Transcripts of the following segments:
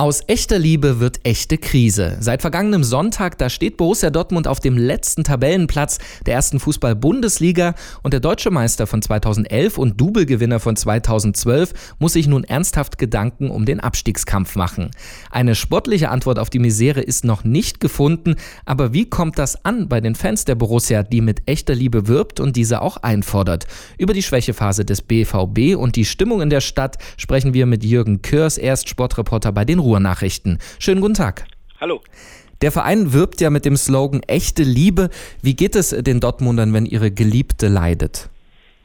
Aus echter Liebe wird echte Krise. Seit vergangenem Sonntag, da steht Borussia Dortmund auf dem letzten Tabellenplatz der ersten Fußball-Bundesliga und der deutsche Meister von 2011 und Doublegewinner von 2012 muss sich nun ernsthaft Gedanken um den Abstiegskampf machen. Eine sportliche Antwort auf die Misere ist noch nicht gefunden, aber wie kommt das an bei den Fans der Borussia, die mit echter Liebe wirbt und diese auch einfordert? Über die Schwächephase des BVB und die Stimmung in der Stadt sprechen wir mit Jürgen Körs, erst Sportreporter bei den Ruhr Ruhrnachrichten. Schönen guten Tag. Hallo. Der Verein wirbt ja mit dem Slogan echte Liebe. Wie geht es den Dortmundern, wenn ihre Geliebte leidet?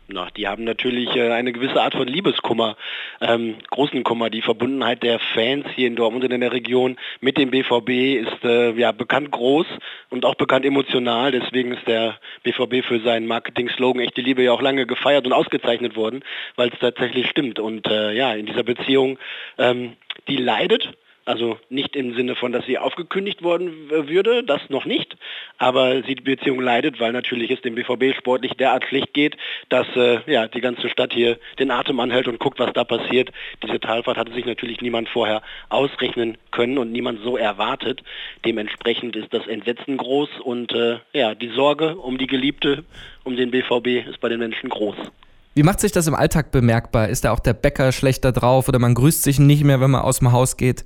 Na, die haben natürlich äh, eine gewisse Art von Liebeskummer, ähm, großen Kummer. Die Verbundenheit der Fans hier in Dortmund und in der Region mit dem BVB ist äh, ja bekannt groß und auch bekannt emotional. Deswegen ist der BVB für seinen Marketing-Slogan echte Liebe ja auch lange gefeiert und ausgezeichnet worden, weil es tatsächlich stimmt. Und äh, ja, in dieser Beziehung ähm, die leidet. Also nicht im Sinne von, dass sie aufgekündigt worden würde, das noch nicht, aber sie die Beziehung leidet, weil natürlich es dem BVB sportlich derart schlecht geht, dass äh, ja, die ganze Stadt hier den Atem anhält und guckt, was da passiert. Diese Talfahrt hatte sich natürlich niemand vorher ausrechnen können und niemand so erwartet. Dementsprechend ist das Entsetzen groß und äh, ja, die Sorge um die Geliebte, um den BVB ist bei den Menschen groß. Wie macht sich das im Alltag bemerkbar? Ist da auch der Bäcker schlechter drauf oder man grüßt sich nicht mehr, wenn man aus dem Haus geht?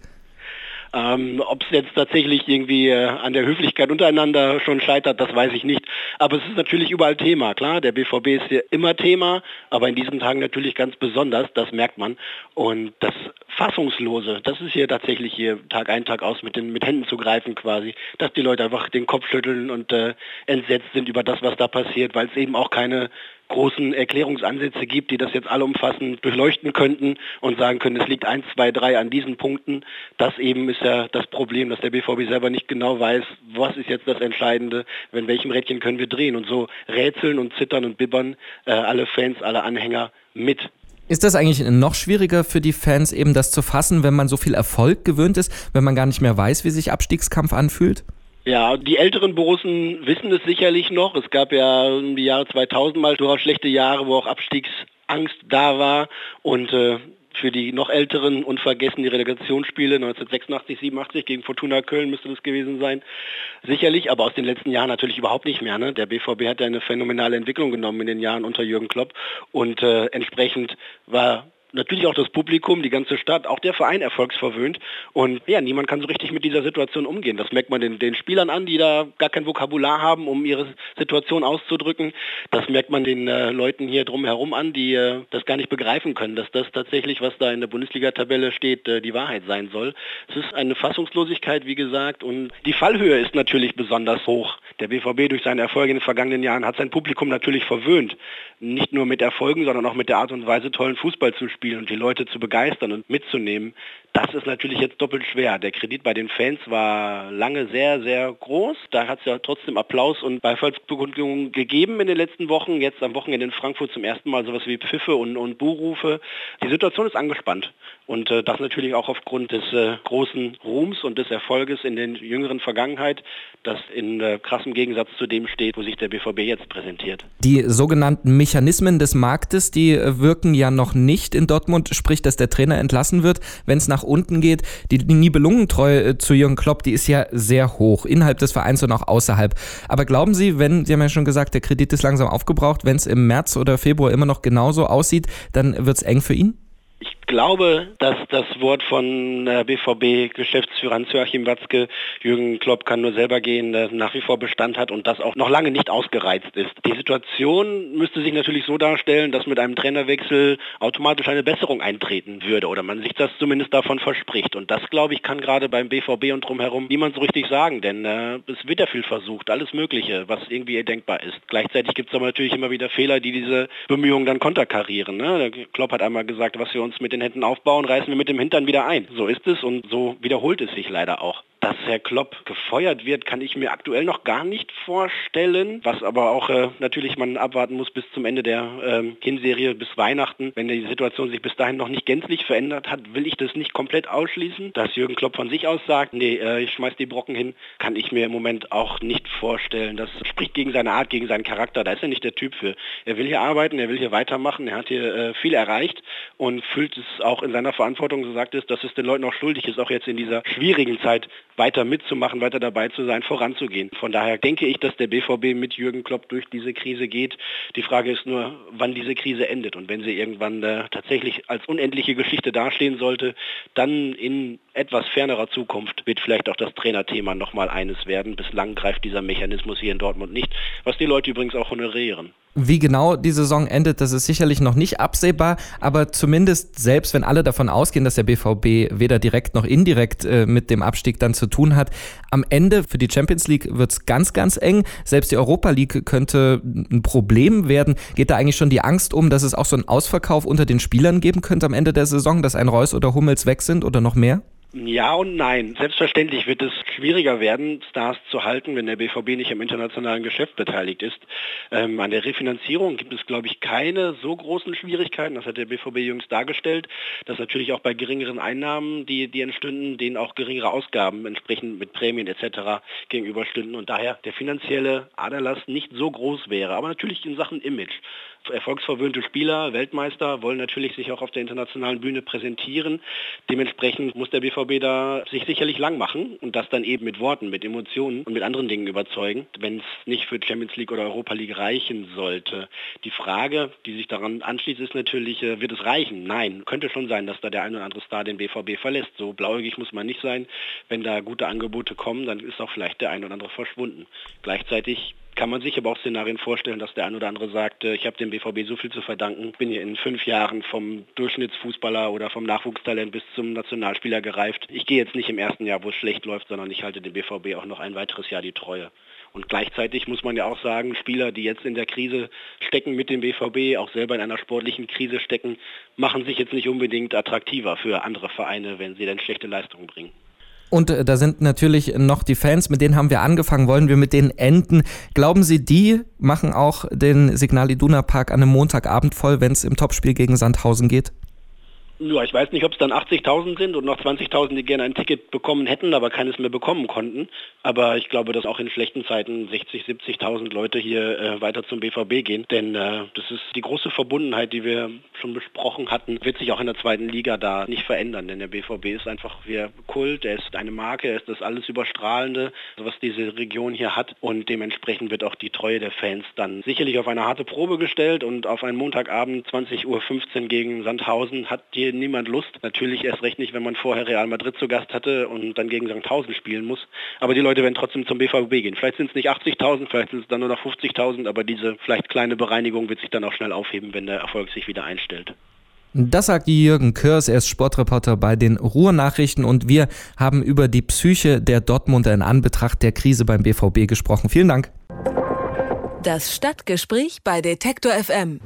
Ähm, Ob es jetzt tatsächlich irgendwie äh, an der Höflichkeit untereinander schon scheitert, das weiß ich nicht. Aber es ist natürlich überall Thema. Klar, der BVB ist hier immer Thema, aber in diesen Tagen natürlich ganz besonders, das merkt man. Und das Fassungslose, das ist hier tatsächlich hier Tag ein, Tag aus mit den mit Händen zu greifen quasi, dass die Leute einfach den Kopf schütteln und äh, entsetzt sind über das, was da passiert, weil es eben auch keine großen Erklärungsansätze gibt, die das jetzt allumfassend durchleuchten könnten und sagen können, es liegt eins, zwei, drei an diesen Punkten. Das eben ist ja das Problem, dass der BVB selber nicht genau weiß, was ist jetzt das Entscheidende, in welchem Rädchen können wir drehen. Und so rätseln und zittern und bibbern äh, alle Fans, alle Anhänger mit. Ist das eigentlich noch schwieriger für die Fans, eben das zu fassen, wenn man so viel Erfolg gewöhnt ist, wenn man gar nicht mehr weiß, wie sich Abstiegskampf anfühlt? Ja, die älteren Borussen wissen es sicherlich noch. Es gab ja die Jahre 2000 mal durchaus schlechte Jahre, wo auch Abstiegsangst da war. Und äh, für die noch älteren und vergessen die Relegationsspiele 1986, 87 gegen Fortuna Köln müsste das gewesen sein. Sicherlich, aber aus den letzten Jahren natürlich überhaupt nicht mehr. Ne? Der BVB hat ja eine phänomenale Entwicklung genommen in den Jahren unter Jürgen Klopp und äh, entsprechend war natürlich auch das Publikum, die ganze Stadt, auch der Verein erfolgsverwöhnt. Und ja, niemand kann so richtig mit dieser Situation umgehen. Das merkt man den, den Spielern an, die da gar kein Vokabular haben, um ihre Situation auszudrücken. Das merkt man den äh, Leuten hier drumherum an, die äh, das gar nicht begreifen können, dass das tatsächlich, was da in der Bundesliga-Tabelle steht, äh, die Wahrheit sein soll. Es ist eine Fassungslosigkeit, wie gesagt, und die Fallhöhe ist natürlich besonders hoch. Der BVB durch seine Erfolge in den vergangenen Jahren hat sein Publikum natürlich verwöhnt. Nicht nur mit Erfolgen, sondern auch mit der Art und Weise, tollen Fußball zu spielen und die Leute zu begeistern und mitzunehmen, das ist natürlich jetzt doppelt schwer. Der Kredit bei den Fans war lange sehr, sehr groß. Da hat es ja trotzdem Applaus und Beifallsbekundungen gegeben in den letzten Wochen. Jetzt am Wochenende in Frankfurt zum ersten Mal sowas wie Pfiffe und, und Buhrufe. Die Situation ist angespannt. Und äh, das natürlich auch aufgrund des äh, großen Ruhms und des Erfolges in der jüngeren Vergangenheit, das in äh, krassem Gegensatz zu dem steht, wo sich der BVB jetzt präsentiert. Die sogenannten Mechanismen des Marktes, die äh, wirken ja noch nicht in Dortmund, sprich, dass der Trainer entlassen wird, wenn es nach unten geht. Die Nibelungentreue äh, zu Jürgen Klopp, die ist ja sehr hoch, innerhalb des Vereins und auch außerhalb. Aber glauben Sie, wenn, Sie haben ja schon gesagt, der Kredit ist langsam aufgebraucht, wenn es im März oder Februar immer noch genauso aussieht, dann wird es eng für ihn? Glaube, dass das Wort von äh, BVB-Geschäftsführer Hans-Joachim Watzke, Jürgen Klopp kann nur selber gehen, nach wie vor Bestand hat und das auch noch lange nicht ausgereizt ist. Die Situation müsste sich natürlich so darstellen, dass mit einem Trainerwechsel automatisch eine Besserung eintreten würde oder man sich das zumindest davon verspricht. Und das, glaube ich, kann gerade beim BVB und drumherum niemand so richtig sagen, denn äh, es wird ja viel versucht, alles Mögliche, was irgendwie denkbar ist. Gleichzeitig gibt es aber natürlich immer wieder Fehler, die diese Bemühungen dann konterkarieren. Ne? Klopp hat einmal gesagt, was wir uns mit den den Händen aufbauen, reißen wir mit dem Hintern wieder ein. So ist es und so wiederholt es sich leider auch. Dass Herr Klopp gefeuert wird, kann ich mir aktuell noch gar nicht vorstellen, was aber auch äh, natürlich man abwarten muss bis zum Ende der ähm, Hinserie, bis Weihnachten. Wenn die Situation sich bis dahin noch nicht gänzlich verändert hat, will ich das nicht komplett ausschließen. Dass Jürgen Klopp von sich aus sagt, nee, äh, ich schmeiß die Brocken hin, kann ich mir im Moment auch nicht vorstellen. Das spricht gegen seine Art, gegen seinen Charakter. Da ist er nicht der Typ für. Er will hier arbeiten, er will hier weitermachen, er hat hier äh, viel erreicht und fühlt es auch in seiner Verantwortung, so sagt es, dass es den Leuten auch schuldig ist, auch jetzt in dieser schwierigen Zeit weiter mitzumachen, weiter dabei zu sein, voranzugehen. Von daher denke ich, dass der BVB mit Jürgen Klopp durch diese Krise geht. Die Frage ist nur, wann diese Krise endet. Und wenn sie irgendwann äh, tatsächlich als unendliche Geschichte dastehen sollte, dann in etwas fernerer Zukunft wird vielleicht auch das Trainerthema nochmal eines werden. Bislang greift dieser Mechanismus hier in Dortmund nicht, was die Leute übrigens auch honorieren. Wie genau die Saison endet, das ist sicherlich noch nicht absehbar, aber zumindest selbst wenn alle davon ausgehen, dass der BVB weder direkt noch indirekt äh, mit dem Abstieg dann zu tun hat, am Ende für die Champions League wird es ganz, ganz eng. Selbst die Europa League könnte ein Problem werden. Geht da eigentlich schon die Angst um, dass es auch so einen Ausverkauf unter den Spielern geben könnte am Ende der Saison, dass ein Reus oder Hummels weg sind oder noch mehr? Ja und nein. Selbstverständlich wird es schwieriger werden, Stars zu halten, wenn der BVB nicht am internationalen Geschäft beteiligt ist. Ähm, an der Refinanzierung gibt es, glaube ich, keine so großen Schwierigkeiten. Das hat der BVB jüngst dargestellt, dass natürlich auch bei geringeren Einnahmen, die, die entstünden, denen auch geringere Ausgaben entsprechend mit Prämien etc. gegenüberstünden und daher der finanzielle Aderlass nicht so groß wäre. Aber natürlich in Sachen Image erfolgsverwöhnte Spieler, Weltmeister, wollen natürlich sich auch auf der internationalen Bühne präsentieren. Dementsprechend muss der BVB da sich sicherlich lang machen und das dann eben mit Worten, mit Emotionen und mit anderen Dingen überzeugen, wenn es nicht für Champions League oder Europa League reichen sollte. Die Frage, die sich daran anschließt, ist natürlich, äh, wird es reichen? Nein, könnte schon sein, dass da der ein oder andere Star den BVB verlässt. So blauäugig muss man nicht sein. Wenn da gute Angebote kommen, dann ist auch vielleicht der ein oder andere verschwunden. Gleichzeitig kann man sich aber auch Szenarien vorstellen, dass der ein oder andere sagt, äh, ich habe dem BVB so viel zu verdanken, bin hier in fünf Jahren vom Durchschnittsfußballer oder vom Nachwuchstalent bis zum Nationalspieler gereift. Ich gehe jetzt nicht im ersten Jahr, wo es schlecht läuft, sondern ich halte dem BVB auch noch ein weiteres Jahr die Treue. Und gleichzeitig muss man ja auch sagen, Spieler, die jetzt in der Krise stecken mit dem BVB, auch selber in einer sportlichen Krise stecken, machen sich jetzt nicht unbedingt attraktiver für andere Vereine, wenn sie dann schlechte Leistungen bringen. Und äh, da sind natürlich noch die Fans, mit denen haben wir angefangen, wollen wir mit denen enden. Glauben Sie, die machen auch den Signal Iduna Park an einem Montagabend voll, wenn es im Topspiel gegen Sandhausen geht? Ja, ich weiß nicht, ob es dann 80.000 sind und noch 20.000, die gerne ein Ticket bekommen hätten, aber keines mehr bekommen konnten. Aber ich glaube, dass auch in schlechten Zeiten 60.000, 70.000 Leute hier äh, weiter zum BVB gehen. Denn äh, das ist die große Verbundenheit, die wir schon besprochen hatten, wird sich auch in der zweiten Liga da nicht verändern. Denn der BVB ist einfach wie Kult, er ist eine Marke, er ist das alles Überstrahlende, was diese Region hier hat. Und dementsprechend wird auch die Treue der Fans dann sicherlich auf eine harte Probe gestellt. Und auf einen Montagabend 20.15 Uhr gegen Sandhausen hat die niemand Lust. Natürlich erst recht nicht, wenn man vorher Real Madrid zu Gast hatte und dann gegen St. Pausen spielen muss. Aber die Leute werden trotzdem zum BVB gehen. Vielleicht sind es nicht 80.000, vielleicht sind es dann nur noch 50.000, aber diese vielleicht kleine Bereinigung wird sich dann auch schnell aufheben, wenn der Erfolg sich wieder einstellt. Das sagt Jürgen Körs, er ist Sportreporter bei den Ruhrnachrichten und wir haben über die Psyche der Dortmunder in Anbetracht der Krise beim BVB gesprochen. Vielen Dank. Das Stadtgespräch bei Detektor FM.